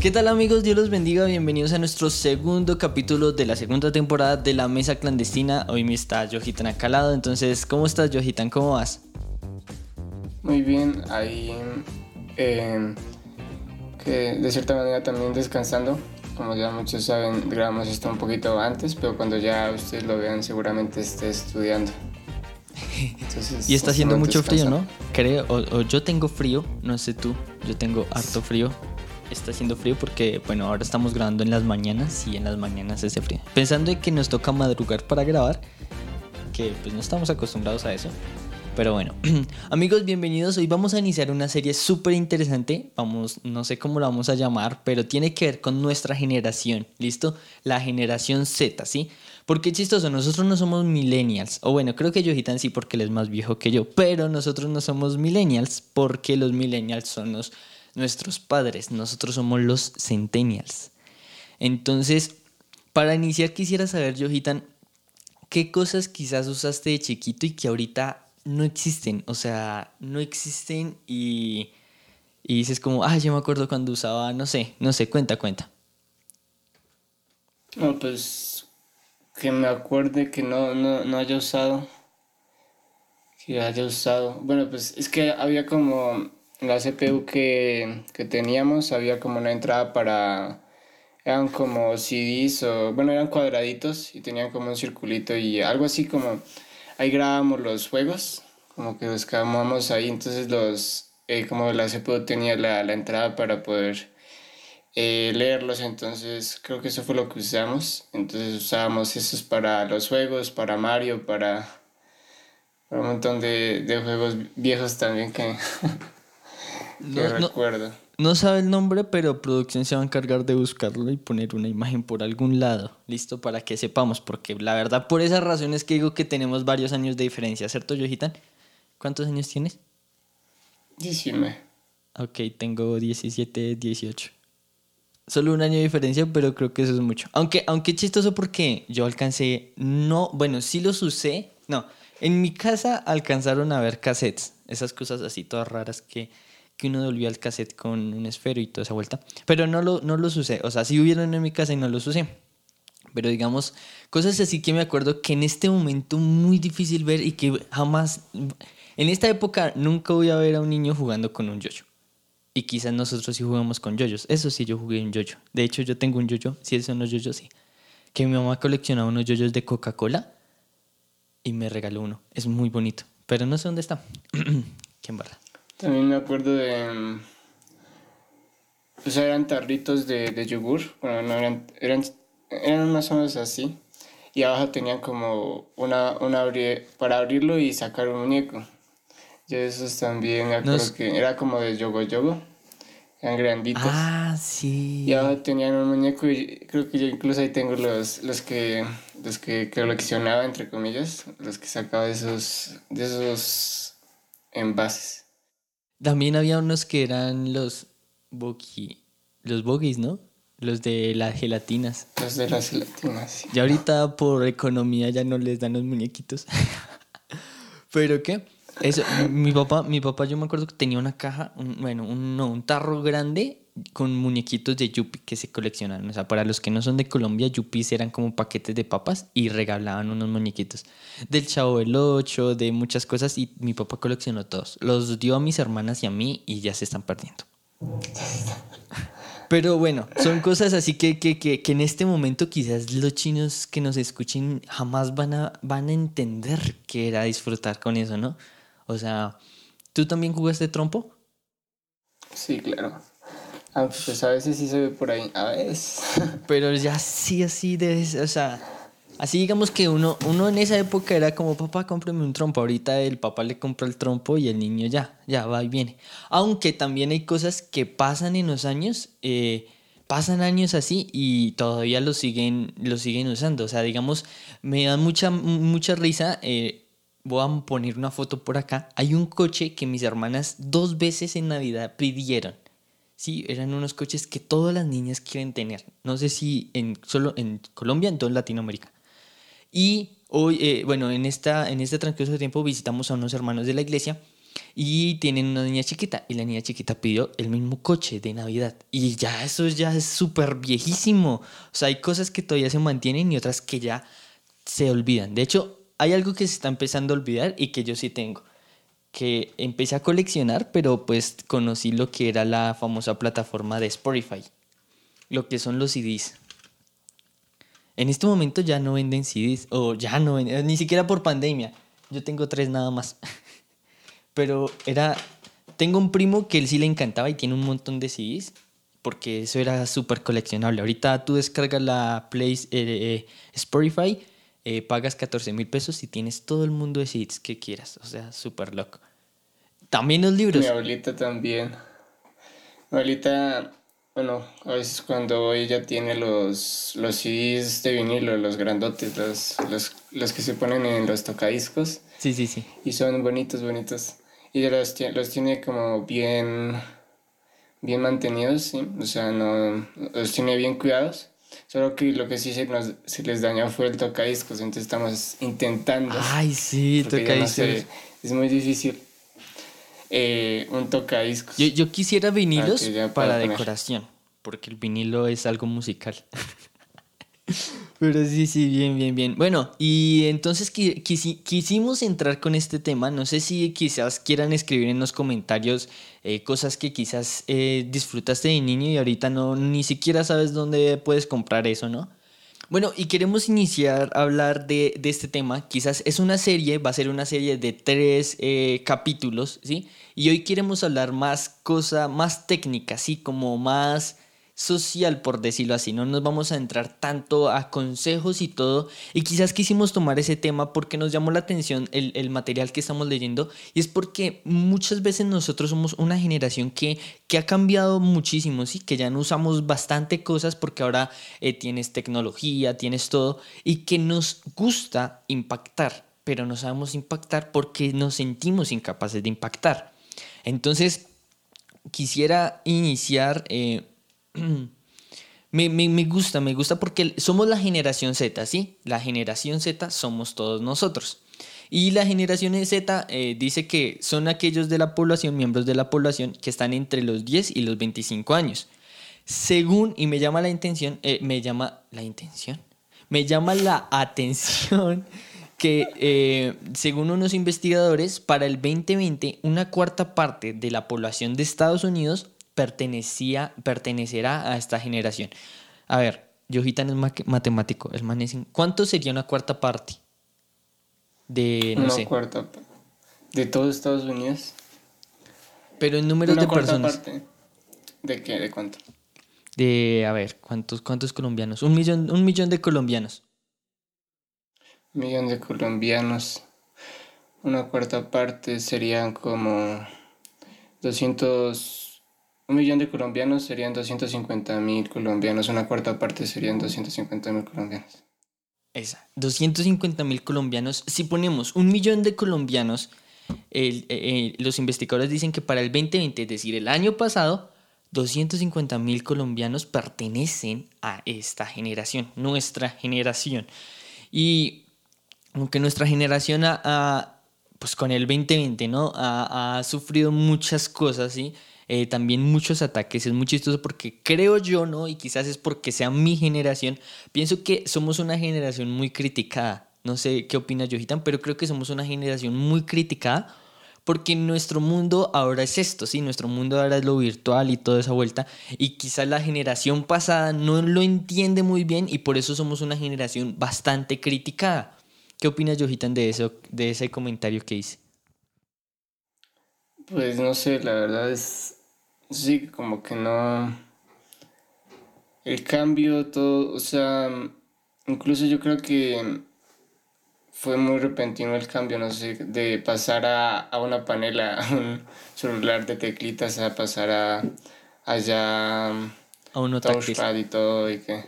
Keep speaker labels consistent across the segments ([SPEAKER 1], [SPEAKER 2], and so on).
[SPEAKER 1] ¿Qué tal amigos? Dios los bendiga, bienvenidos a nuestro segundo capítulo de la segunda temporada de La Mesa Clandestina. Hoy me está Johitan acá al lado, entonces, ¿cómo estás Johitan? ¿Cómo vas?
[SPEAKER 2] Muy bien, ahí eh, que de cierta manera también descansando. Como ya muchos saben, grabamos esto un poquito antes, pero cuando ya ustedes lo vean seguramente esté estudiando.
[SPEAKER 1] y está haciendo mucho frío, ¿no? Creo, o yo tengo frío, no sé tú, yo tengo harto frío está haciendo frío porque, bueno, ahora estamos grabando en las mañanas y en las mañanas hace frío. Pensando en que nos toca madrugar para grabar, que pues no estamos acostumbrados a eso. Pero bueno, amigos, bienvenidos. Hoy vamos a iniciar una serie súper interesante. Vamos, no sé cómo la vamos a llamar, pero tiene que ver con nuestra generación. ¿Listo? La generación Z, ¿sí? Porque chistoso, nosotros no somos millennials. O bueno, creo que Yojitan sí porque él es más viejo que yo. Pero nosotros no somos millennials porque los millennials son los nuestros padres, nosotros somos los centennials. Entonces, para iniciar quisiera saber, Johitan, ¿qué cosas quizás usaste de chiquito y que ahorita no existen? O sea, no existen y, y dices como, ah, yo me acuerdo cuando usaba, no sé, no sé, cuenta, cuenta.
[SPEAKER 2] No, pues que me acuerde que no, no, no haya usado. Que haya usado. Bueno, pues es que había como la CPU que, teníamos había como una entrada para eran como CDs o bueno eran cuadraditos y tenían como un circulito y algo así como ahí grabamos los juegos como que los grabamos ahí entonces los eh, como la CPU tenía la, entrada para poder eh, leerlos entonces creo que eso fue lo que usamos entonces usábamos esos para los juegos para Mario para, para un montón de, de juegos viejos también que
[SPEAKER 1] No, recuerdo. No, sabe el nombre, pero producción se va a encargar de buscarlo y poner una imagen por algún lado, listo, para que sepamos, porque la verdad por esas razones que digo que tenemos varios años de diferencia, ¿cierto, Yojitan? ¿Cuántos años tienes?
[SPEAKER 2] 19.
[SPEAKER 1] Ok, tengo 17, 18. Solo un año de diferencia, pero creo que eso es mucho. Aunque, aunque chistoso porque yo alcancé, no, bueno, sí los usé, no, en mi casa alcanzaron a ver cassettes, esas cosas así todas raras que que uno devolvía el cassette con un esfero y toda esa vuelta. Pero no, lo, no los usé. O sea, sí hubieron en mi casa y no los usé. Pero digamos, cosas así que me acuerdo que en este momento muy difícil ver y que jamás... En esta época nunca voy a ver a un niño jugando con un yoyo. Y quizás nosotros sí jugamos con yoyos. Eso sí, yo jugué un yoyo. De hecho, yo tengo un yoyo. Si esos son los yoyos, sí. Que mi mamá coleccionaba unos yoyos de Coca-Cola y me regaló uno. Es muy bonito. Pero no sé dónde está. ¿Quién barra?
[SPEAKER 2] También me acuerdo de... Pues eran tarritos de, de yogur, bueno, no eran, eran, eran más o menos así. Y abajo tenían como una, una para abrirlo y sacar un muñeco. Yo esos también me acuerdo que era como de yogo yogo. Eran granditos.
[SPEAKER 1] Ah, sí.
[SPEAKER 2] Y abajo tenían un muñeco y creo que yo incluso ahí tengo los, los que los que coleccionaba entre comillas, los que sacaba de esos, de esos envases.
[SPEAKER 1] También había unos que eran los los bogies, ¿no? Los de las gelatinas.
[SPEAKER 2] Los de las gelatinas.
[SPEAKER 1] Y ahorita por economía ya no les dan los muñequitos. Pero qué? Eso, mi papá, mi papá yo me acuerdo que tenía una caja, bueno, un, no, un tarro grande con muñequitos de Yupi que se coleccionaban. O sea, para los que no son de Colombia, Yuppies eran como paquetes de papas y regalaban unos muñequitos. Del Chavo del 8, de muchas cosas y mi papá coleccionó todos. Los dio a mis hermanas y a mí y ya se están perdiendo. Pero bueno, son cosas así que, que, que, que, en este momento quizás los chinos que nos escuchen jamás van a, van a entender qué era disfrutar con eso, ¿no? O sea, ¿tú también jugaste trompo?
[SPEAKER 2] Sí, claro. Pues a veces sí se ve por ahí, a veces.
[SPEAKER 1] Pero ya sí, así de, o sea, así digamos que uno, uno en esa época era como, papá, cómprame un trompo. Ahorita el papá le compra el trompo y el niño ya, ya va y viene. Aunque también hay cosas que pasan en los años, eh, pasan años así y todavía lo siguen, lo siguen usando. O sea, digamos, me da mucha, mucha risa. Eh, voy a poner una foto por acá. Hay un coche que mis hermanas dos veces en Navidad pidieron. Sí, eran unos coches que todas las niñas quieren tener. No sé si en, solo en Colombia, en toda Latinoamérica. Y hoy, eh, bueno, en, esta, en este transcurso tiempo visitamos a unos hermanos de la iglesia Y tienen una niña chiquita y la niña chiquita pidió el mismo coche de Navidad. Y ya eso ya es súper viejísimo. O sea, hay cosas que todavía se mantienen y otras que ya se olvidan. De hecho, hay algo que se está empezando a olvidar y que yo sí tengo. Que empecé a coleccionar, pero pues conocí lo que era la famosa plataforma de Spotify. Lo que son los CDs. En este momento ya no venden CDs, o ya no venden, ni siquiera por pandemia. Yo tengo tres nada más. Pero era, tengo un primo que él sí le encantaba y tiene un montón de CDs, porque eso era súper coleccionable. Ahorita tú descargas la Play eh, eh, Spotify, eh, pagas 14 mil pesos y tienes todo el mundo de CDs que quieras. O sea, súper loco. También los libros.
[SPEAKER 2] Mi abuelita también. Mi abuelita bueno, a veces cuando ella tiene los, los CDs de vinilo, los grandotes, los, los, los que se ponen en los tocadiscos.
[SPEAKER 1] Sí, sí, sí.
[SPEAKER 2] Y son bonitos, bonitos. Y los, los tiene como bien, bien mantenidos, ¿sí? O sea, no, los tiene bien cuidados. Solo que lo que sí se, nos, se les dañó fue el tocadiscos, entonces estamos intentando.
[SPEAKER 1] Ay, sí, tocadiscos.
[SPEAKER 2] es muy difícil eh, un tocadiscos.
[SPEAKER 1] Yo, yo quisiera vinilos para, decoración, porque el vinilo es algo musical. Pero sí, sí, bien, bien, bien. Bueno, y entonces quisimos entrar con este tema. No sé si quizás quieran escribir en los comentarios eh, cosas que quizás eh, disfrutaste de niño y ahorita no ni siquiera sabes dónde puedes comprar eso, ¿no? Bueno, y queremos iniciar a hablar de, este tema. Quizás es una serie, va a ser una serie de tres eh, capítulos, ¿sí? Y hoy queremos hablar más cosa, más técnica, ¿sí? Como más social, por decirlo así. No nos vamos a entrar tanto a consejos y todo. Y quizás quisimos tomar ese tema porque nos llamó la atención el, material que estamos leyendo. Y es porque muchas veces nosotros somos una generación que, que ha cambiado muchísimo, ¿sí? Que ya no usamos bastante cosas porque ahora eh, tienes tecnología, tienes todo. Y que nos gusta impactar, pero no sabemos impactar porque nos sentimos incapaces de impactar. Entonces, quisiera iniciar... Eh, me, gusta, me gusta porque somos la generación Z, ¿sí? La generación Z somos todos nosotros. Y la generación Z eh, dice que son aquellos de la población, miembros de la población, que están entre los 10 y los 25 años. Según, y me llama la intención, eh, me llama la intención, me llama la atención que eh, según unos investigadores, para el 2020, una cuarta parte de la población de Estados Unidos pertenecía, pertenecerá a esta generación. A ver, Yojitan es matemático, el man ¿Cuánto sería una cuarta parte?
[SPEAKER 2] De, no una cuarta de todos Estados Unidos.
[SPEAKER 1] Pero en números de personas. Parte.
[SPEAKER 2] ¿De qué? ¿De cuánto?
[SPEAKER 1] De, a ver, ¿cuántos, cuántos colombianos? Un millón, un millón de colombianos.
[SPEAKER 2] Un millón de colombianos. Una cuarta parte serían como 200 un millón de colombianos serían 250 mil colombianos, una cuarta parte serían 250 mil colombianos.
[SPEAKER 1] Esa, 250 mil colombianos. Si ponemos un millón de colombianos, eh, eh, los investigadores dicen que para el 2020, es decir, el año pasado, 250 mil colombianos pertenecen a esta generación, nuestra generación. Y aunque nuestra generación ha, pues con el 2020, ¿no? Ha, ha, sufrido muchas cosas, ¿sí? Eh, también muchos ataques. Es muy chistoso porque creo yo, ¿no? Y quizás es porque sea mi generación, pienso que somos una generación muy criticada. No sé qué opina Johitan, pero creo que somos una generación muy criticada porque nuestro mundo ahora es esto, ¿sí? Nuestro mundo ahora es lo virtual y toda esa vuelta. Y quizás la generación pasada no lo entiende muy bien y por eso somos una generación bastante criticada. ¿Qué opinas, Johitan, de eso, de ese comentario que hice?
[SPEAKER 2] Pues no sé, la verdad es, Sí, como que no. El cambio, todo, o sea, incluso yo creo que fue muy repentino el cambio, no sé, de pasar a, una panela, a un celular de teclitas, a pasar a allá
[SPEAKER 1] a un
[SPEAKER 2] touchpad y todo, y que...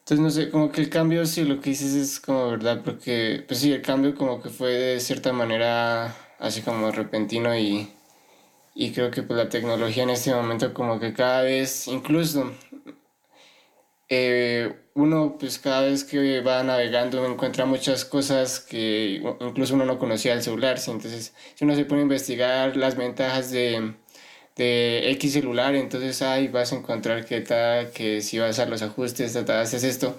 [SPEAKER 2] Entonces, no sé, como que el cambio, sí, lo que dices es como verdad, porque, pues sí, el cambio como que fue de cierta manera así como repentino y y creo que pues la tecnología en este momento como que cada vez, incluso eh, uno pues cada vez que va navegando encuentra muchas cosas que incluso uno no conocía del celular, ¿sí? entonces si uno se pone a investigar las ventajas de, de X celular, entonces ahí vas a encontrar que tal, que si vas a los ajustes, tal, haces esto.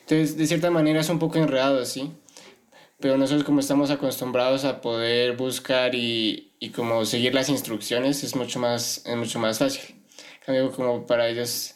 [SPEAKER 2] Entonces, de cierta manera es un poco enredado, ¿sí? Pero nosotros como estamos acostumbrados a poder buscar y, y como seguir las instrucciones, es mucho más, es mucho más fácil. Cambio como para ellos,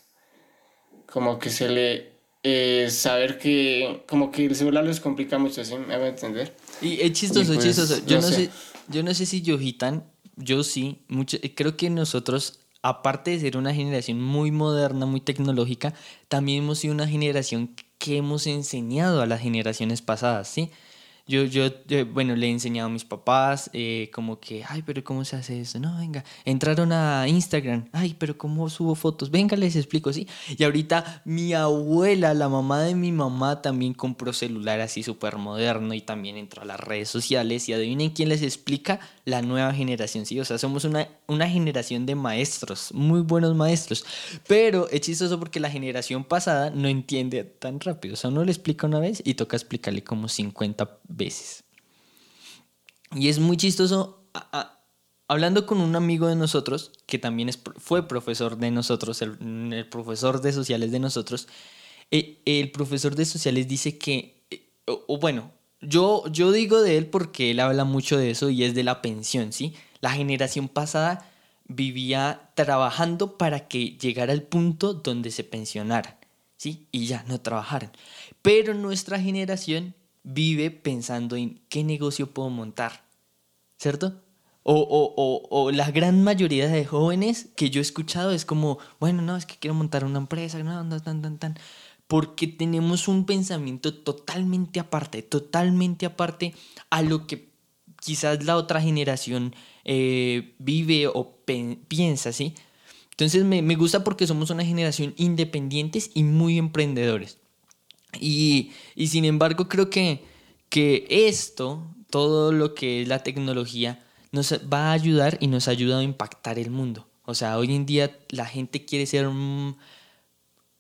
[SPEAKER 2] como que se le... Eh, saber que como que el celular les complica mucho, ¿sí? ¿Me va a entender?
[SPEAKER 1] Y es chistoso, es pues, chistoso. Yo no, sé. yo no sé si Yojitan yo sí, mucho, creo que nosotros, aparte de ser una generación muy moderna, muy tecnológica, también hemos sido una generación que hemos enseñado a las generaciones pasadas, ¿sí? Yo, yo, bueno, le he enseñado a mis papás eh, como que, ay, pero ¿cómo se hace eso? No, venga, entraron a Instagram, ay, pero ¿cómo subo fotos? Venga, les explico, ¿sí? Y ahorita mi abuela, la mamá de mi mamá, también compró celular así súper moderno y también entró a las redes sociales y adivinen quién les explica la nueva generación, ¿sí? O sea, somos una, una generación de maestros, muy buenos maestros, pero es chistoso porque la generación pasada no entiende tan rápido, o sea, uno le explica una vez y toca explicarle como 50 veces. Y es muy chistoso. hablando con un amigo de nosotros, que también es, fue profesor de nosotros, el, profesor de sociales de nosotros, eh, el profesor de sociales dice que, eh, o, bueno, yo, yo digo de él porque él habla mucho de eso y es de la pensión, ¿sí? La generación pasada vivía trabajando para que llegara al punto donde se pensionaran, ¿sí? Y ya no trabajaran. Pero nuestra generación vive pensando en qué negocio puedo montar, ¿cierto? O, o, o, o, la gran mayoría de jóvenes que yo he escuchado es como, bueno, no, es que quiero montar una empresa, no, no, tan, tan, tan. Porque tenemos un pensamiento totalmente aparte, totalmente aparte a lo que quizás la otra generación eh, vive o piensa, ¿sí? Entonces me, me gusta porque somos una generación independientes y muy emprendedores. Y, sin embargo creo que, que esto, todo lo que es la tecnología, nos va a ayudar y nos ha ayudado a impactar el mundo. O sea, hoy en día la gente quiere ser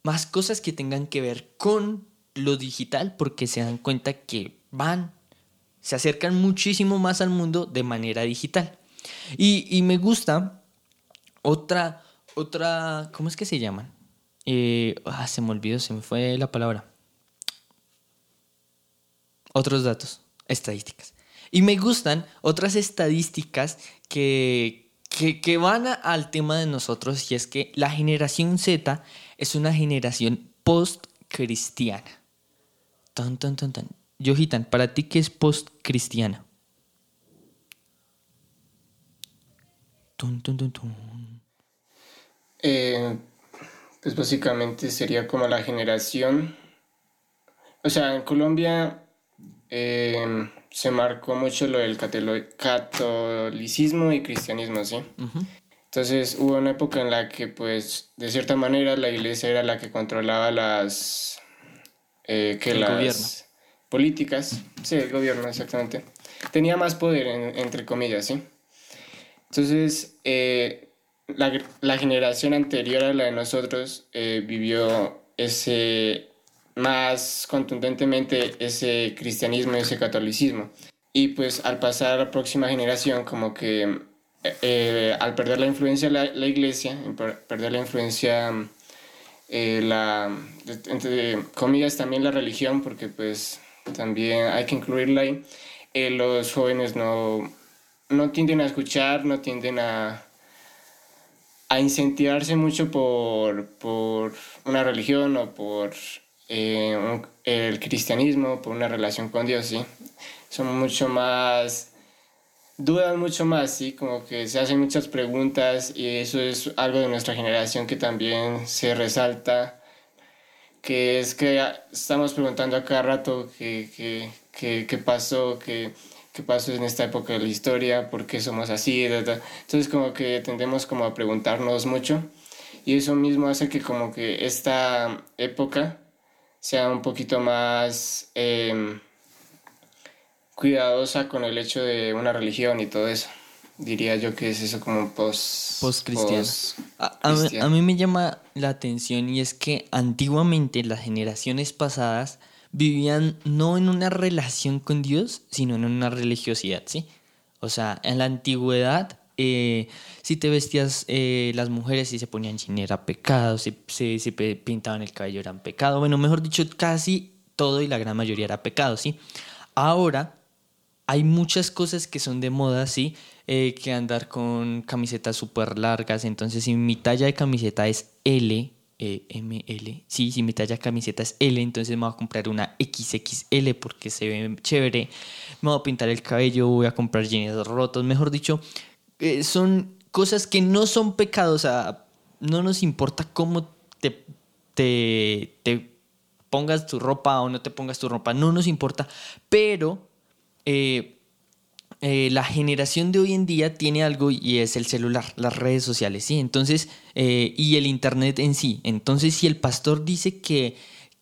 [SPEAKER 1] más cosas que tengan que ver con lo digital porque se dan cuenta que van, se acercan muchísimo más al mundo de manera digital. Y, me gusta otra, otra, ¿cómo es que se llaman? Eh, ah, se me olvidó, se me fue la palabra otros datos, estadísticas. Y me gustan otras estadísticas que, que, van al tema de nosotros y es que la generación Z es una generación post-cristiana. Tan, tan, tan, tan. Yojitan, ¿para ti qué es post-cristiana?
[SPEAKER 2] Eh, pues básicamente sería como la generación. O sea, en Colombia Em, se marcó mucho lo del catolicismo y cristianismo, ¿sí? Entonces hubo una época en la que, pues, de cierta manera la iglesia era la que controlaba las... Eh, que las políticas. Sí, el gobierno, exactamente. Tenía más poder, entre comillas, ¿sí? Entonces, eh, la, la, generación anterior a la de nosotros eh, vivió ese más contundentemente ese cristianismo y ese catolicismo. Y pues al pasar a la próxima generación, como que eh, al perder la influencia la, la iglesia, perder la influencia, eh, la, entre comillas, también la religión, porque pues también hay que incluirla ahí, eh, los jóvenes no, no tienden a escuchar, no tienden a, a incentivarse mucho por, por una religión o por eh, el cristianismo, por una relación con Dios, ¿sí? Son mucho más, dudan mucho más, ¿sí? Como que se hacen muchas preguntas y eso es algo de nuestra generación que también se resalta, que es que estamos preguntando a cada rato qué, qué, qué, qué pasó, qué, qué pasó en esta época de la historia, por qué somos así, entonces como que tendemos como a preguntarnos mucho y eso mismo hace que como que esta época sea un poquito más em, cuidadosa con el hecho de una religión y todo eso. diría yo que es eso como post...
[SPEAKER 1] Post-cristiano. a, mí me llama la atención y es que antiguamente las generaciones pasadas vivían no en una relación con Dios, sino en una religiosidad, ¿sí? O sea, en la antigüedad, eh, si te vestías, eh, las mujeres si se ponían jean era pecado, si se pintaban el cabello eran pecado, bueno, mejor dicho, casi todo y la gran mayoría era pecado, ¿sí? Ahora hay muchas cosas que son de moda, ¿sí? Eh, que andar con camisetas súper largas, entonces si mi talla de camiseta es L, eh, ML. Sí, si mi talla camiseta es L, entonces me voy a comprar una XXL porque se ve chévere. Me voy a pintar el cabello, voy a comprar jeans rotos. Mejor dicho, eh, son cosas que no son pecados. O sea, no nos importa cómo te, te, pongas tu ropa o no te pongas tu ropa. No nos importa. Pero eh, eh, la generación de hoy en día tiene algo y es el celular, las redes sociales, ¿sí? Entonces, y el Internet en sí. Entonces, si el pastor dice que,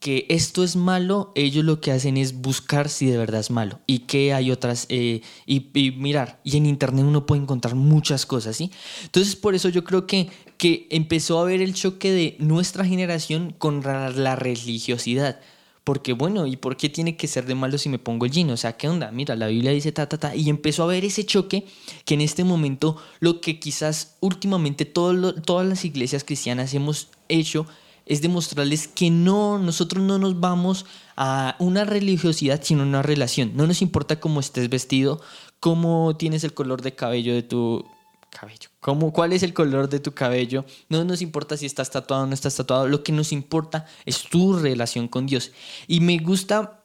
[SPEAKER 1] que esto es malo, ellos lo que hacen es buscar si de verdad es malo y que hay otras, eh, y, mirar, y en Internet uno puede encontrar muchas cosas, ¿sí? Entonces, por eso yo creo que, que empezó a haber el choque de nuestra generación con la religiosidad. Porque bueno, ¿y por qué tiene que ser de malo si me pongo el jean? O sea, ¿qué onda? Mira, la Biblia dice ta, ta, ta. Y empezó a haber ese choque que en este momento lo que quizás últimamente todas las iglesias cristianas hemos hecho es demostrarles que no, nosotros no nos vamos a una religiosidad, sino una relación. No nos importa cómo estés vestido, cómo tienes el color de cabello de tu cabello. ¿Cómo, ¿Cuál es el color de tu cabello? No nos importa si estás tatuado o no estás tatuado. Lo que nos importa es tu relación con Dios. Y me gusta,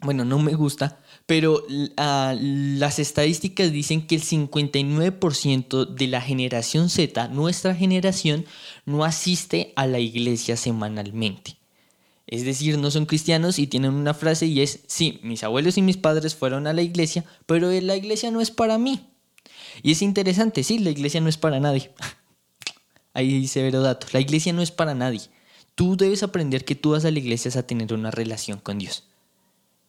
[SPEAKER 1] bueno, no me gusta, pero ah, las estadísticas dicen que el 59% de la generación Z, nuestra generación, no asiste a la iglesia semanalmente. Es decir, no son cristianos y tienen una frase y es, sí, mis abuelos y mis padres fueron a la iglesia, pero la iglesia no es para mí. Y es interesante, sí, la iglesia no es para nadie. Ahí severo dato. La iglesia no es para nadie. Tú debes aprender que tú vas a la iglesia a tener una relación con Dios.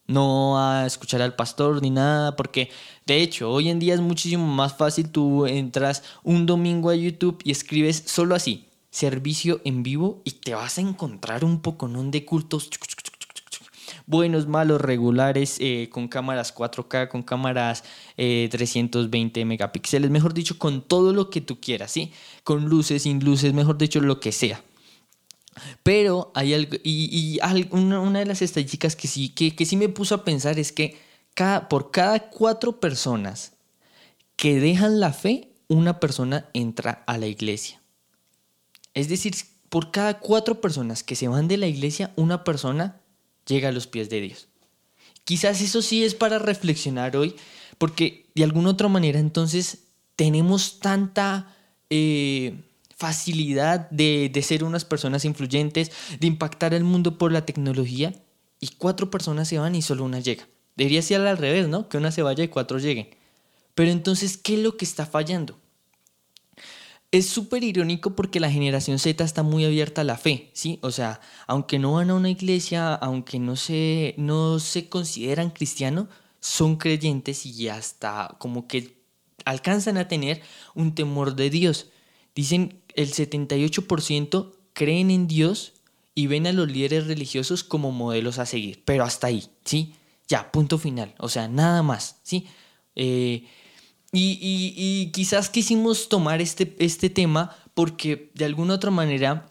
[SPEAKER 1] No a escuchar al pastor ni nada, porque de hecho hoy en día es muchísimo más fácil. Tú entras un domingo a YouTube y escribes solo así, servicio en vivo, y te vas a encontrar un poco de cultos buenos, malos, regulares, eh, con cámaras 4K, con cámaras 320 eh, megapíxeles, mejor dicho, con todo lo que tú quieras, ¿sí? Con luces, sin luces, mejor dicho, lo que sea. Pero hay algo, y, una, de las estadísticas que sí, que, que sí me puso a pensar es que cada, por cada cuatro personas que dejan la fe, una persona entra a la iglesia. Es decir, por cada cuatro personas que se van de la iglesia, una persona llega a los pies de Dios. Quizás eso sí es para reflexionar hoy, porque de alguna otra manera entonces tenemos tanta eh, facilidad de, de ser unas personas influyentes, de impactar el mundo por la tecnología, y cuatro personas se van y solo una llega. Debería ser al revés, ¿no? Que una se vaya y cuatro lleguen. Pero entonces, ¿qué es lo que está fallando? es súper irónico porque la generación Z está muy abierta a la fe, ¿sí? O sea, aunque no van a una iglesia, aunque no se, no se consideran cristianos, son creyentes y hasta como que alcanzan a tener un temor de Dios. Dicen el 78% creen en Dios y ven a los líderes religiosos como modelos a seguir, pero hasta ahí, ¿sí? Ya, punto final, o sea, nada más, ¿sí? Eh, y, quizás quisimos tomar este, este tema porque de alguna otra manera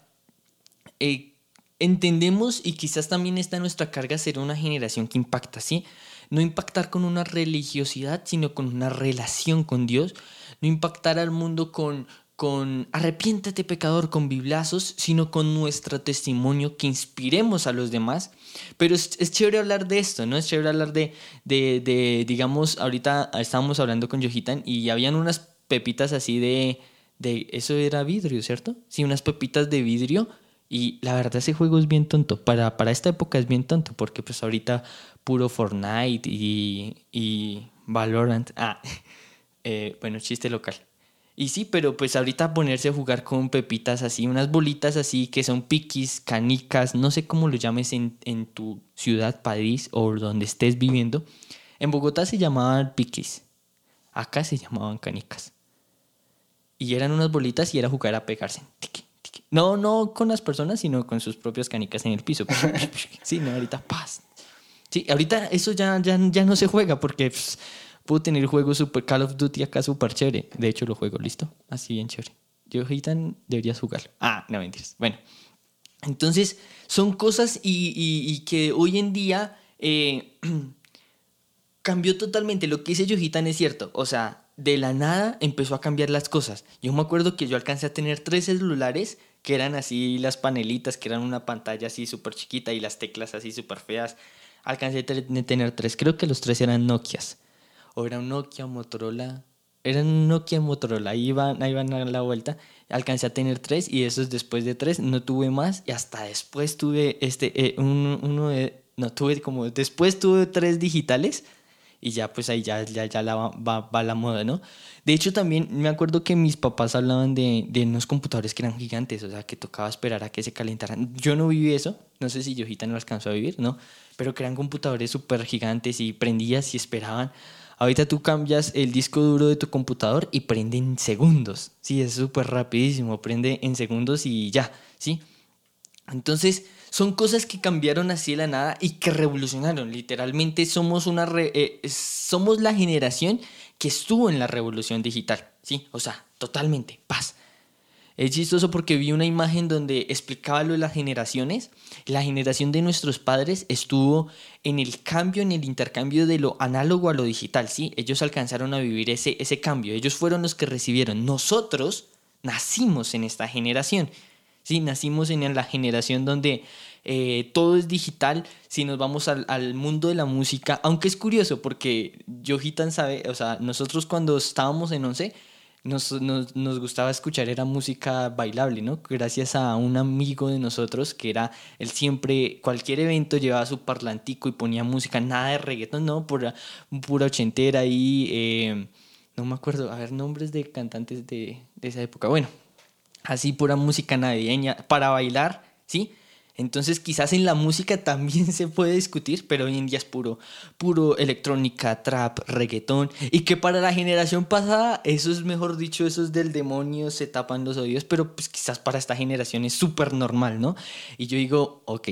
[SPEAKER 1] eh, entendemos y quizás también está nuestra carga ser una generación que impacta, ¿sí? No impactar con una religiosidad, sino con una relación con Dios. No impactar al mundo con, con arrepiéntate pecador con biblazos, sino con nuestro testimonio que inspiremos a los demás. Pero es, chévere hablar de esto, ¿no? Es chévere hablar de, de, de, digamos, ahorita estábamos hablando con Yojitan y habían unas pepitas así de, de, eso era vidrio, ¿cierto? Sí, unas pepitas de vidrio y la verdad ese juego es bien tonto. Para, para esta época es bien tonto porque pues ahorita puro Fortnite y, y Valorant. Ah, eh, bueno, chiste local. Y sí, pero pues ahorita ponerse a jugar con pepitas así, unas bolitas así que son piquis, canicas, no sé cómo lo llames en, en tu ciudad, país o donde estés viviendo. En Bogotá se llamaban piquis, acá se llamaban canicas. Y eran unas bolitas y era jugar a pegarse. No, no con las personas, sino con sus propias canicas en el piso. sí, no, ahorita paz. Sí, ahorita eso ya, ya, ya no se juega porque pues, puedo tener juegos super Call of Duty acá súper chévere. De hecho, lo juego, ¿listo? Así bien chévere. Yo, Gitan, deberías jugar. Ah, no mentiras. Bueno, entonces son cosas y, y, que hoy en día eh, cambió totalmente. Lo que dice Yojitan es cierto. O sea, de la nada empezó a cambiar las cosas. Yo me acuerdo que yo alcancé a tener tres celulares que eran así las panelitas, que eran una pantalla así súper chiquita y las teclas así súper feas. Alcancé a tener tres. Creo que los tres eran Nokias. O era un Nokia, Motorola. Eran un Nokia, Motorola. Ahí iban, ahí iban a la vuelta. Alcancé a tener tres y esos después de tres no tuve más. Y hasta después tuve este, eh, uno de, no tuve como, después tuve tres digitales y ya pues ahí ya, ya, ya la va, va, la moda, ¿no? De hecho también me acuerdo que mis papás hablaban de, de, unos computadores que eran gigantes, o sea, que tocaba esperar a que se calentaran. Yo no viví eso, no sé si Yojita no alcanzó a vivir, ¿no? Pero que eran computadores súper gigantes y prendías y esperaban. Ahorita tú cambias el disco duro de tu computador y prende en segundos, sí, es súper rapidísimo, prende en segundos y ya, ¿sí? Entonces son cosas que cambiaron así de la nada y que revolucionaron. Literalmente somos, una eh, somos la generación que estuvo en la revolución digital. Sí, o sea, totalmente, paz. Es chistoso porque vi una imagen donde explicaba lo de las generaciones. La generación de nuestros padres estuvo en el cambio, en el intercambio de lo análogo a lo digital, ¿sí? Ellos alcanzaron a vivir ese, ese cambio. Ellos fueron los que recibieron. Nosotros nacimos en esta generación. Sí, nacimos en la generación donde eh, todo es digital. Si nos vamos al, al, mundo de la música, aunque es curioso porque Yohitan sabe, o sea, nosotros cuando estábamos en once nos, nos, gustaba escuchar era música bailable, ¿no? Gracias a un amigo de nosotros que era, él siempre, cualquier evento llevaba su parlantico y ponía música, nada de reggaeton, no, pura, pura ochentera y eh, no me acuerdo, a ver, nombres de cantantes de, de esa época. Bueno, así pura música navideña para bailar, ¿sí? Entonces quizás en la música también se puede discutir, pero hoy en día es puro, puro electrónica, trap, reggaetón. Y que para la generación pasada, eso es mejor dicho, eso es del demonio, se tapan los oídos, pero pues quizás para esta generación es súper normal, ¿no? Y yo digo, ok,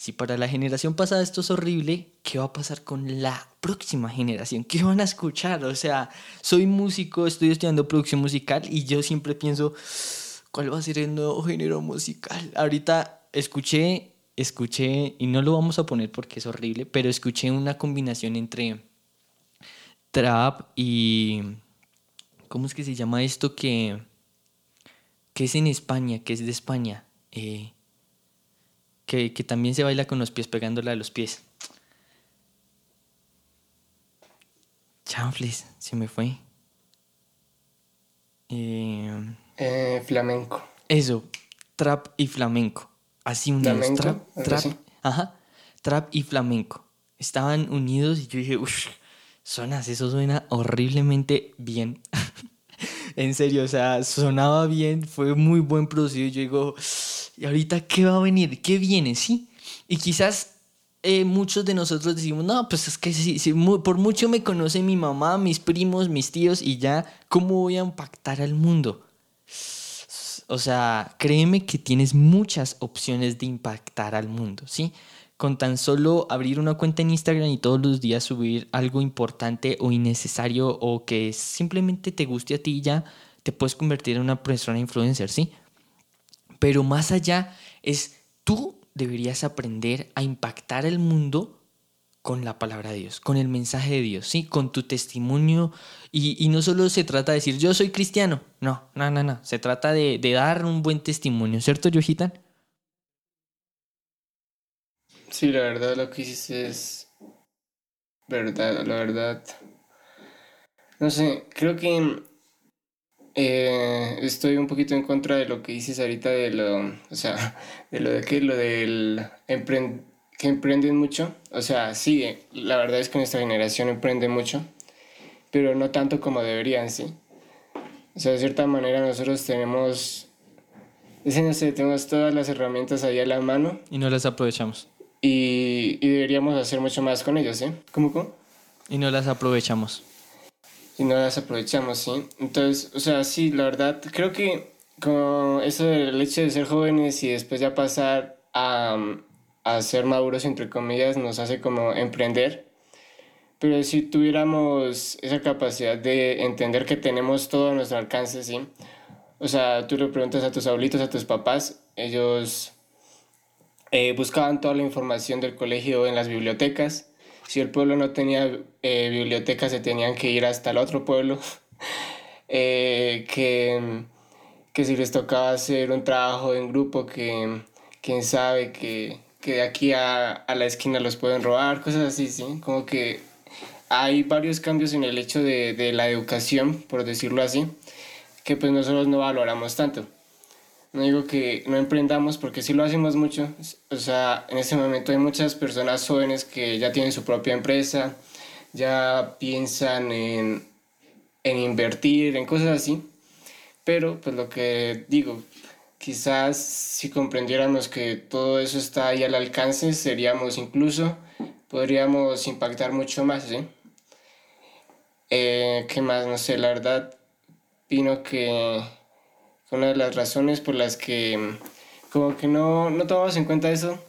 [SPEAKER 1] si para la generación pasada esto es horrible, ¿qué va a pasar con la próxima generación? ¿Qué van a escuchar? O sea, soy músico, estoy estudiando producción musical y yo siempre pienso, ¿cuál va a ser el nuevo género musical? Ahorita escuché, escuché, y no lo vamos a poner porque es horrible, pero escuché una combinación entre trap y... ¿Cómo es que se llama esto que, que es en España, que es de España? Eh, que, que, también se baila con los pies, pegándola a los pies. Chanfles, se me fue.
[SPEAKER 2] Eh, eh, flamenco.
[SPEAKER 1] Eso, trap y flamenco así unidos. Trap, trap, ajá, trap y flamenco. Estaban unidos y yo dije, uff, sonas, eso suena horriblemente bien. en serio, o sea, sonaba bien, fue muy buen producido. Y yo digo, ¿y ahorita qué va a venir? ¿Qué viene? Sí. Y quizás eh, muchos de nosotros decimos, no, pues es que si, si, por mucho me conoce mi mamá, mis primos, mis tíos y ya, ¿cómo voy a impactar al mundo? O sea, créeme que tienes muchas opciones de impactar al mundo, ¿sí? Con tan solo abrir una cuenta en Instagram y todos los días subir algo importante o innecesario o que simplemente te guste a ti ya, te puedes convertir en una persona influencer, ¿sí? Pero más allá es tú deberías aprender a impactar el mundo con la palabra de Dios, con el mensaje de Dios, ¿sí? Con tu testimonio. Y, no solo se trata de decir, yo soy cristiano. No, no, no, no. Se trata de, dar un buen testimonio, ¿cierto, Yojitan?
[SPEAKER 2] Sí, la verdad lo que dices es verdad, la verdad. No sé, creo que eh, estoy un poquito en contra de lo que dices ahorita de lo, o sea, de lo de que lo del emprendimiento que emprenden mucho. O sea, sí, la verdad es que nuestra generación emprende mucho, pero no tanto como deberían, sí. O sea, de cierta manera nosotros tenemos, no sé, tenemos todas las herramientas ahí a la mano.
[SPEAKER 1] Y no las aprovechamos.
[SPEAKER 2] Y, y deberíamos hacer mucho más con ellas, ¿sí? ¿Cómo, cómo?
[SPEAKER 1] Y no las aprovechamos.
[SPEAKER 2] y no las aprovechamos, ¿sí? Entonces, o sea, sí, la verdad, creo que como eso del hecho de ser jóvenes y después ya pasar a, a ser maduros, entre comillas, nos hace como emprender. Pero si tuviéramos esa capacidad de entender que tenemos todo a nuestro alcance, ¿sí? O sea, tú le preguntas a tus abuelitos, a tus papás, ellos eh, buscaban toda la información del colegio en las bibliotecas. Si el pueblo no tenía eh, biblioteca, se tenían que ir hasta el otro pueblo. Eh, que, que si les tocaba hacer un trabajo en grupo, que quién sabe que, que de aquí a, a, la esquina los pueden robar, cosas así, ¿sí? Como que hay varios cambios en el hecho de, de la educación, por decirlo así, que pues nosotros no valoramos tanto. No digo que no emprendamos porque sí lo hacemos mucho. O sea, en este momento hay muchas personas jóvenes que ya tienen su propia empresa, ya piensan en, en invertir, en cosas así. Pero pues lo que digo, quizás si comprendiéramos que todo eso está ahí al alcance, seríamos incluso, podríamos impactar mucho más, ¿sí? Eh, ¿Qué más? No sé, la verdad, opino que una de las razones por las que como que no, no tomamos en cuenta eso,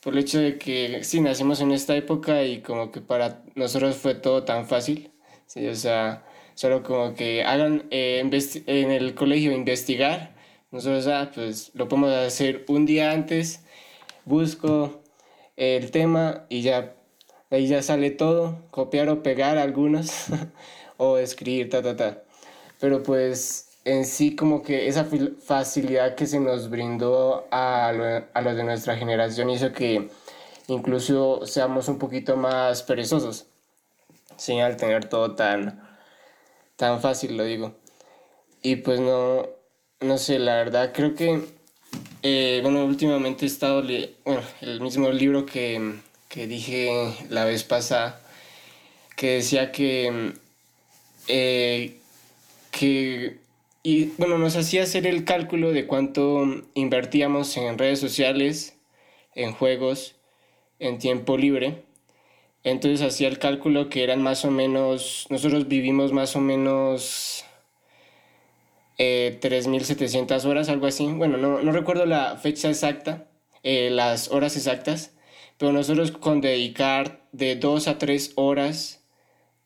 [SPEAKER 2] por el hecho de que sí, nacimos en esta época y como que para nosotros fue todo tan fácil, ¿sí? o sea, solo como que hagan eh, en el colegio investigar, nosotros ah, pues lo podemos hacer un día antes, busco el tema y ya, ahí ya sale todo, copiar o pegar algunos o escribir, ta, ta, ta. Pero pues en sí como que esa facilidad que se nos brindó a, a los de nuestra generación hizo que incluso seamos un poquito más perezosos, sin al tener todo tan, tan fácil, lo digo. Y pues no, no sé, la verdad creo que, eh, bueno, últimamente he estado, bueno, el mismo libro que, que dije la vez pasada, que decía que, eh, que y bueno, nos hacía hacer el cálculo de cuánto invertíamos en redes sociales, en juegos, en tiempo libre. Entonces hacía el cálculo que eran más o menos, nosotros vivimos más o menos eh, 3.700 horas, algo así. Bueno, no, no, recuerdo la fecha exacta, eh, las horas exactas, pero nosotros con dedicar de 2 a 3 horas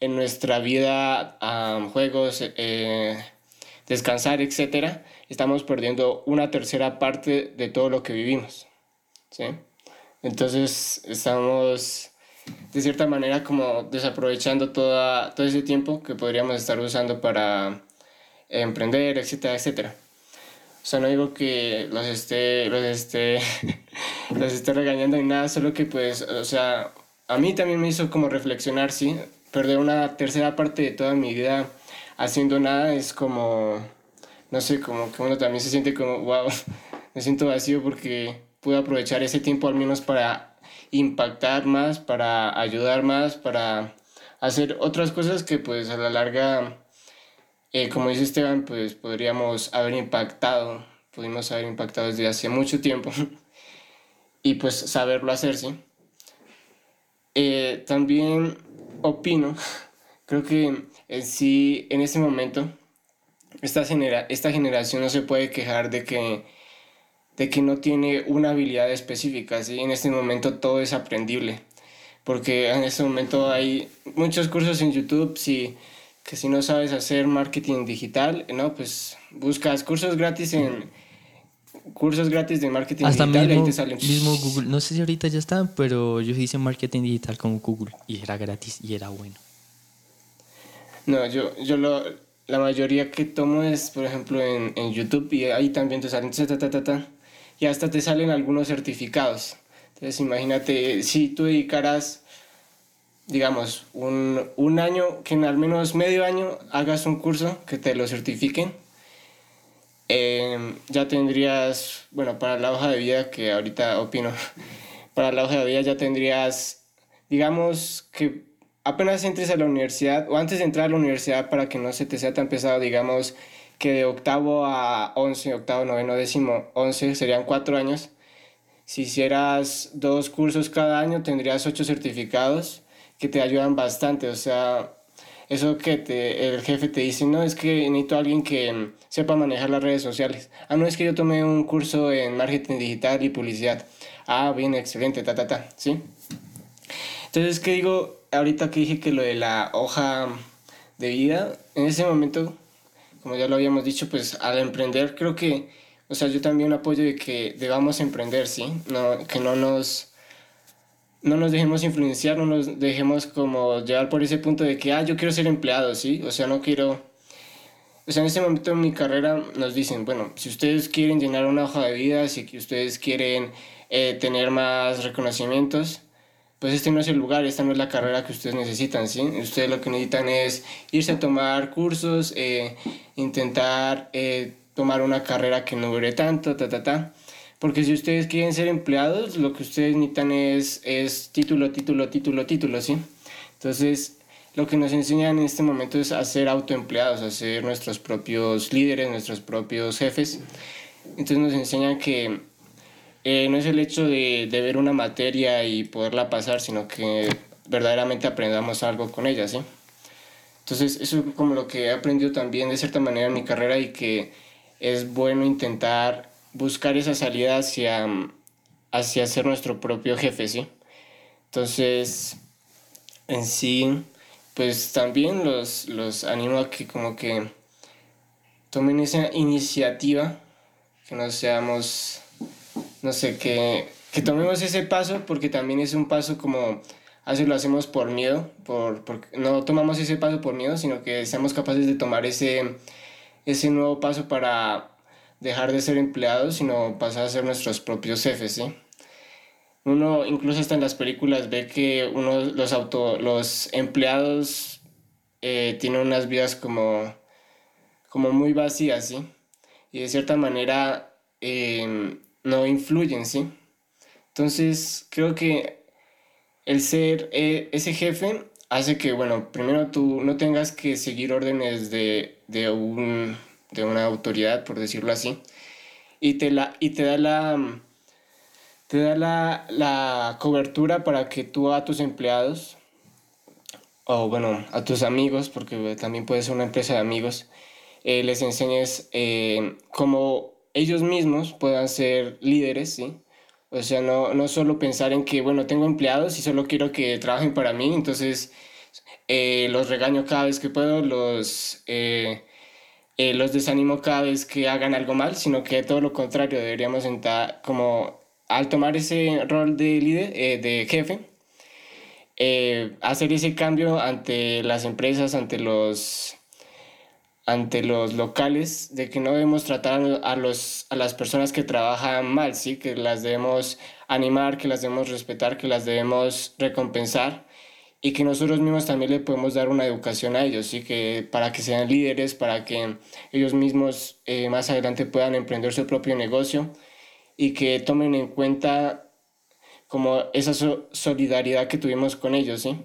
[SPEAKER 2] en nuestra vida a juegos, eh, descansar, etcétera, estamos perdiendo una tercera parte de todo lo que vivimos. ¿sí? Entonces estamos de cierta manera como desaprovechando toda, todo ese tiempo que podríamos estar usando para emprender, etcétera, etcétera. O sea, no digo que los esté, los esté, los esté regañando ni nada, solo que pues, o sea, a mí también me hizo como reflexionar, sí, perder una tercera parte de toda mi vida haciendo nada es como, no sé, como que uno también se siente como, wow, me siento vacío porque pude aprovechar ese tiempo al menos para impactar más, para ayudar más, para hacer otras cosas que pues a la larga, eh, como dice Esteban, pues podríamos haber impactado, pudimos haber impactado desde hace mucho tiempo y pues saberlo hacer, ¿sí? Eh, también opino, creo que en sí, en ese momento, esta, genera esta generación no se puede quejar de que, de que no tiene una habilidad específica, ¿sí? En este momento todo es aprendible, porque en este momento hay muchos cursos en YouTube, si, que si no sabes hacer marketing digital, ¿no? Pues buscas cursos gratis en cursos gratis de marketing digital
[SPEAKER 1] mismo,
[SPEAKER 2] y ahí te salen.
[SPEAKER 1] mismo Google. No sé si ahorita ya está, pero yo hice marketing digital con Google y era gratis y era bueno.
[SPEAKER 2] No, yo, yo lo, la mayoría que tomo es, por ejemplo, en, en YouTube y ahí también te salen ta, ta, ta, ta, y hasta te salen algunos certificados. Entonces, imagínate, si tú dedicaras, digamos, un, un año, que en al menos medio año hagas un curso que te lo certifiquen, em, ya tendrías, bueno, para la hoja de vida, que ahorita opino, para la hoja de vida ya tendrías, digamos, que apenas entres a la universidad o antes de entrar a la universidad para que no se te sea tan pesado, digamos que de octavo a once, octavo, noveno, décimo, once serían cuatro años. Si hicieras dos cursos cada año tendrías ocho certificados que te ayudan bastante. O sea, eso que te, el jefe te dice, no, es que necesito alguien que sepa manejar las redes sociales. Ah, no, es que yo tomé un curso en marketing digital y publicidad. Ah, bien, excelente, ta, ta, ta, ¿sí? Entonces, ¿qué digo? Ahorita que dije que lo de la hoja de vida, en ese momento, como ya lo habíamos dicho, pues al emprender creo que, o sea, yo también apoyo de que debamos emprender, ¿sí? No, que no nos no nos dejemos influenciar, no nos dejemos como llevar por ese punto de que, ah, yo quiero ser empleado, ¿sí? O sea, no quiero... O sea, en ese momento en mi carrera nos dicen, bueno, si ustedes quieren llenar una hoja de vida, si ustedes quieren eh, tener más reconocimientos, pues este no es el lugar, esta no es la carrera que ustedes necesitan, ¿sí? Ustedes lo que necesitan es irse a tomar cursos, eh, intentar eh, tomar una carrera que no dure tanto, ta, ta, ta. Porque si ustedes quieren ser empleados, lo que ustedes necesitan es, es título, título, título, título, ¿sí? Entonces, lo que nos enseñan en este momento es a ser autoempleados, a ser nuestros propios líderes, nuestros propios jefes. Entonces nos enseñan que eh, no es el hecho de, de, ver una materia y poderla pasar, sino que verdaderamente aprendamos algo con ella, ¿sí? Entonces, eso es como lo que he aprendido también de cierta manera en mi carrera y que es bueno intentar buscar esa salida hacia, hacia ser nuestro propio jefe, ¿sí? Entonces, en sí, pues también los, los animo a que como que tomen esa iniciativa, que no seamos, no sé, que, que tomemos ese paso, porque también es un paso como, a veces lo hacemos por miedo, por, no tomamos ese paso por miedo, sino que seamos capaces de tomar ese, ese nuevo paso para dejar de ser empleados, sino pasar a ser nuestros propios jefes, ¿sí? Uno incluso hasta en las películas ve que uno, los, auto, los empleados eh, tienen unas vidas como, como muy vacías, ¿sí? Y de cierta manera em, no influyen, ¿sí? Entonces creo que el ser eh, ese jefe hace que, bueno, primero tú no tengas que seguir órdenes de, de un de una autoridad, por decirlo así, y te, la, y te da la te da la, la cobertura para que tú a tus empleados o bueno, a tus amigos, porque también puede ser una empresa de amigos, eh, les enseñes eh, cómo ellos mismos puedan ser líderes, ¿sí? O sea, no, no solo pensar en que, bueno, tengo empleados y solo quiero que trabajen para mí, entonces eh, los regaño cada vez que puedo, los, eh, los desanimo cada vez que hagan algo mal, sino que todo lo contrario, deberíamos entrar como al tomar ese rol de líder, eh, de jefe, eh, hacer ese cambio ante las empresas, ante los ante los locales de que no debemos tratar a, los, a las personas que trabajan mal, ¿sí? que las debemos animar, que las debemos respetar, que las debemos recompensar y que nosotros mismos también le podemos dar una educación a ellos, ¿sí? que para que sean líderes, para que ellos mismos eh, más adelante puedan emprender su propio negocio y que tomen en cuenta como esa solidaridad que tuvimos con ellos, ¿sí?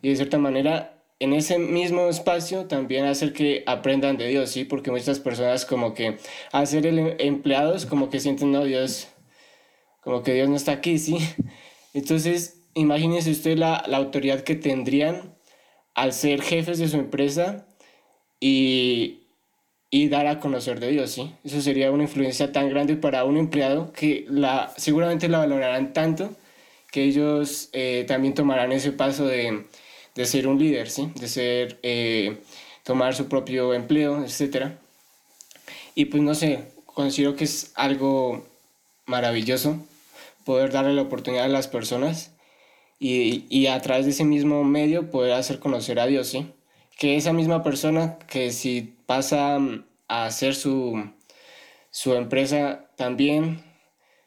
[SPEAKER 2] Y de cierta manera, en ese mismo espacio también hacer que aprendan de Dios, ¿sí? Porque muchas personas como que al ser empleados como que sienten, no, Dios, como que Dios no está aquí, ¿sí? Entonces, imagínese usted la, la, autoridad que tendrían al ser jefes de su empresa y, y, dar a conocer de Dios, ¿sí? Eso sería una influencia tan grande para un empleado que la, seguramente la valorarán tanto que ellos eh, también tomarán ese paso de, de, ser un líder, ¿sí? De ser, eh, tomar su propio empleo, etc. Y pues no sé, considero que es algo maravilloso poder darle la oportunidad a las personas y, a través de ese mismo medio poder hacer conocer a Dios, ¿sí? Que esa misma persona que si pasa mm, a hacer su, su empresa también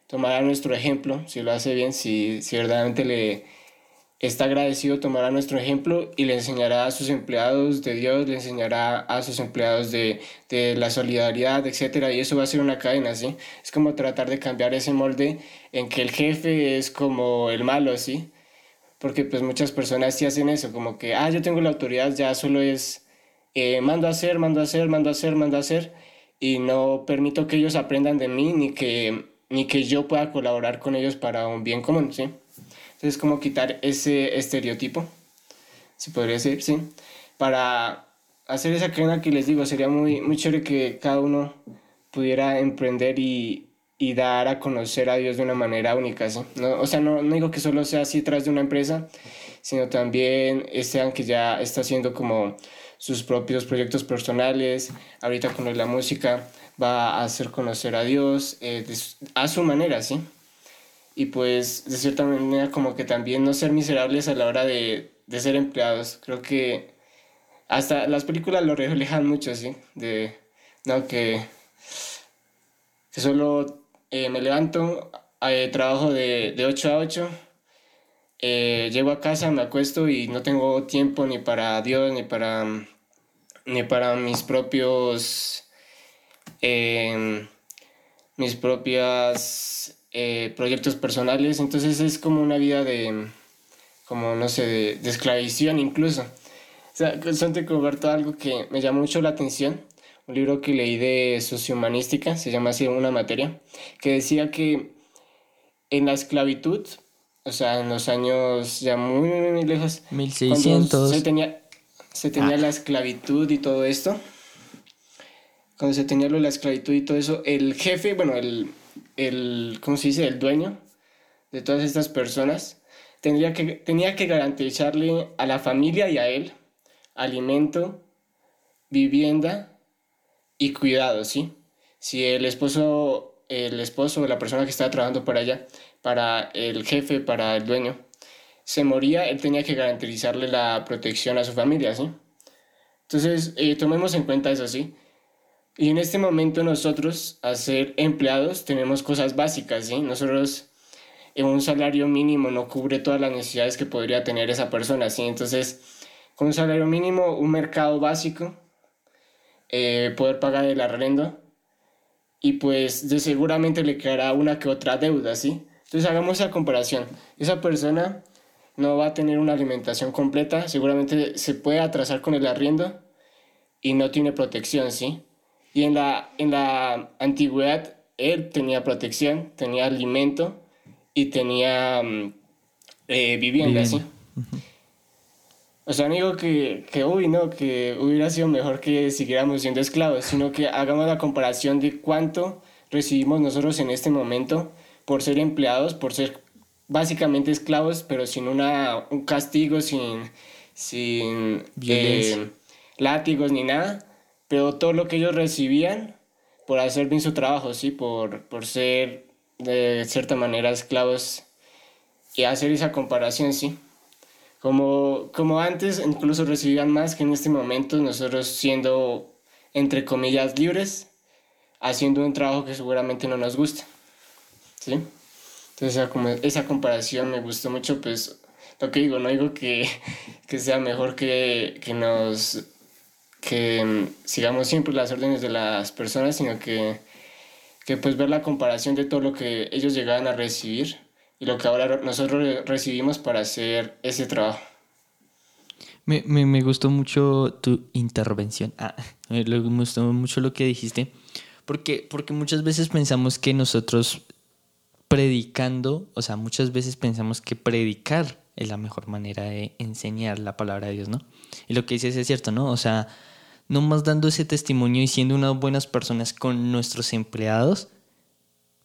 [SPEAKER 2] tomará nuestro ejemplo, si lo hace bien, si, si verdaderamente le está agradecido, tomará nuestro ejemplo y le enseñará a sus empleados de Dios, le enseñará a sus empleados de, de la solidaridad, etc. Y eso va a ser una cadena, ¿sí? Es como tratar de cambiar ese molde en que el jefe es como el malo, ¿sí? Porque pues muchas personas sí hacen eso, como que, ah, yo tengo la autoridad, ya solo es, eh, mando a hacer, mando a hacer, mando a hacer, mando a hacer, y no permito que ellos aprendan de mí, ni que, ni que yo pueda colaborar con ellos para un bien común, ¿sí? Entonces, como quitar ese estereotipo, si podría decir, ¿sí? para hacer esa cadena que les digo, sería muy, muy chévere que cada uno pudiera emprender y, y dar a conocer a Dios de una manera única, ¿sí? No, o sea, no, no, digo que solo sea así detrás de una empresa, sino también sean que ya está haciendo como sus propios proyectos personales, ahorita con la música va a hacer conocer a Dios eh, a su manera, ¿sí? Y pues de cierta manera como que también no ser miserables a la hora de, de ser empleados. Creo que hasta las películas lo reflejan mucho, ¿sí? De, no, que, que solo eh, me levanto, eh, trabajo de, de 8 a 8, eh, llego a casa, me acuesto y no tengo tiempo ni para Dios, ni para, ni para mis propios, em, mis propias proyectos personales. Entonces es como una vida de, como no sé, de, de esclavización incluso. O sea, son de algo que me llamó mucho la atención un libro que leí de sociohumanística, se llama así una materia, que decía que en la esclavitud, o sea, en los años ya muy, muy, lejos,
[SPEAKER 1] 1600.
[SPEAKER 2] Se tenía, se tenía ah. la esclavitud y todo esto, cuando se tenía lo de la esclavitud y todo eso, el jefe, bueno, el, el ¿cómo se dice? El dueño de todas estas personas, tendría que, tenía que garantizarle a la familia y a él alimento, vivienda y cuidado, ¿sí? Si el esposo, el esposo la persona que estaba trabajando para allá, para el jefe, para el dueño, se moría, él tenía que garantizarle la protección a su familia, ¿sí? Entonces, eh, tomemos en cuenta eso, ¿sí? Y en este momento nosotros, a ser empleados, tenemos cosas básicas, ¿sí? Nosotros, en un salario mínimo no cubre todas las necesidades que podría tener esa persona, ¿sí? Entonces, con un salario mínimo, un mercado básico, eh, poder pagar el arrendo y pues de seguramente le quedará una que otra deuda, ¿sí? Entonces hagamos esa comparación. Esa persona no va a tener una alimentación completa, seguramente se puede atrasar con el arriendo y no tiene protección, ¿sí? Y en la, en la antigüedad él tenía protección, tenía alimento y tenía mm, eh, vivienda, ¿sí? O sea, no digo que, que, uy, no, que hubiera sido mejor que siguiéramos siendo esclavos, sino que hagamos la comparación de cuánto recibimos nosotros en este momento por ser empleados, por ser básicamente esclavos, pero sin una, un castigo, sin, sin eh, látigos ni nada, pero todo lo que ellos recibían por hacer bien su trabajo, ¿sí? Por, por ser de cierta manera esclavos y hacer esa comparación, sí. Como, como antes, incluso recibían más que en este momento, nosotros siendo, entre comillas, libres, haciendo un trabajo que seguramente no nos gusta. ¿Sí? Entonces, esa, comparación me gustó mucho, pues, lo que digo, no digo que, que sea mejor que, que nos que mm, sigamos siempre las órdenes de las personas, sino que, que pues ver la comparación de todo lo que ellos llegaban a recibir y lo que ahora nosotros recibimos para hacer ese trabajo.
[SPEAKER 1] Me, me, me gustó mucho tu intervención. Ah, me gustó mucho lo que dijiste. Porque, porque muchas veces pensamos que nosotros predicando, o sea, muchas veces pensamos que predicar es la mejor manera de enseñar la palabra de Dios, ¿no? Y lo que dices es cierto, ¿no? O sea, no más dando ese testimonio y siendo unas buenas personas con nuestros empleados,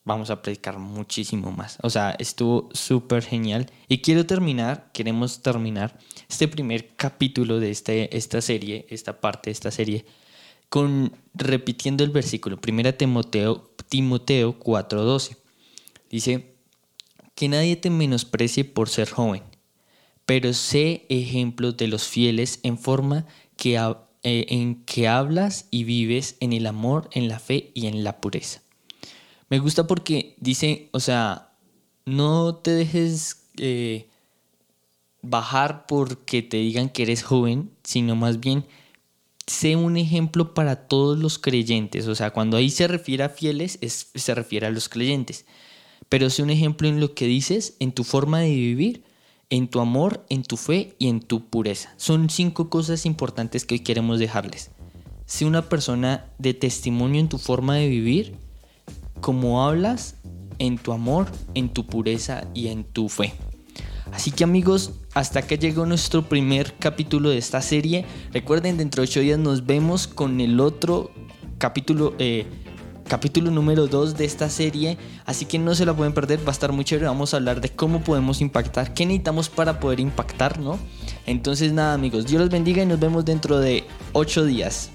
[SPEAKER 1] vamos a predicar muchísimo más. O sea, estuvo súper genial. Y quiero terminar, queremos terminar este primer capítulo de este, esta serie, esta parte de esta serie, con repitiendo el versículo, 1 Timoteo, Timoteo 4:12. Dice, que nadie te menosprecie por ser joven, pero sé ejemplo de los fieles en forma que, eh, en que hablas y vives en el amor, en la fe y en la pureza. Me gusta porque dice, o sea, no te dejes eh, bajar porque te digan que eres joven, sino más bien sé un ejemplo para todos los creyentes. O sea, cuando ahí se refiere a fieles, es, se refiere a los creyentes. Pero sé un ejemplo en lo que dices, en tu forma de vivir, en tu amor, en tu fe y en tu pureza. Son cinco cosas importantes que hoy queremos dejarles. Sé una persona de testimonio en tu forma de vivir, como hablas en tu amor, en tu pureza y en tu fe. Así que amigos, hasta que llegó nuestro primer capítulo de esta serie. Recuerden, dentro de 8 días nos vemos con el otro capítulo. Eh, capítulo número 2 de esta serie, así que no se la pueden perder, va a estar muy chévere, vamos a hablar de cómo podemos impactar, qué necesitamos para poder impactar, ¿no? Entonces nada amigos, Dios los bendiga y nos vemos dentro de 8 días.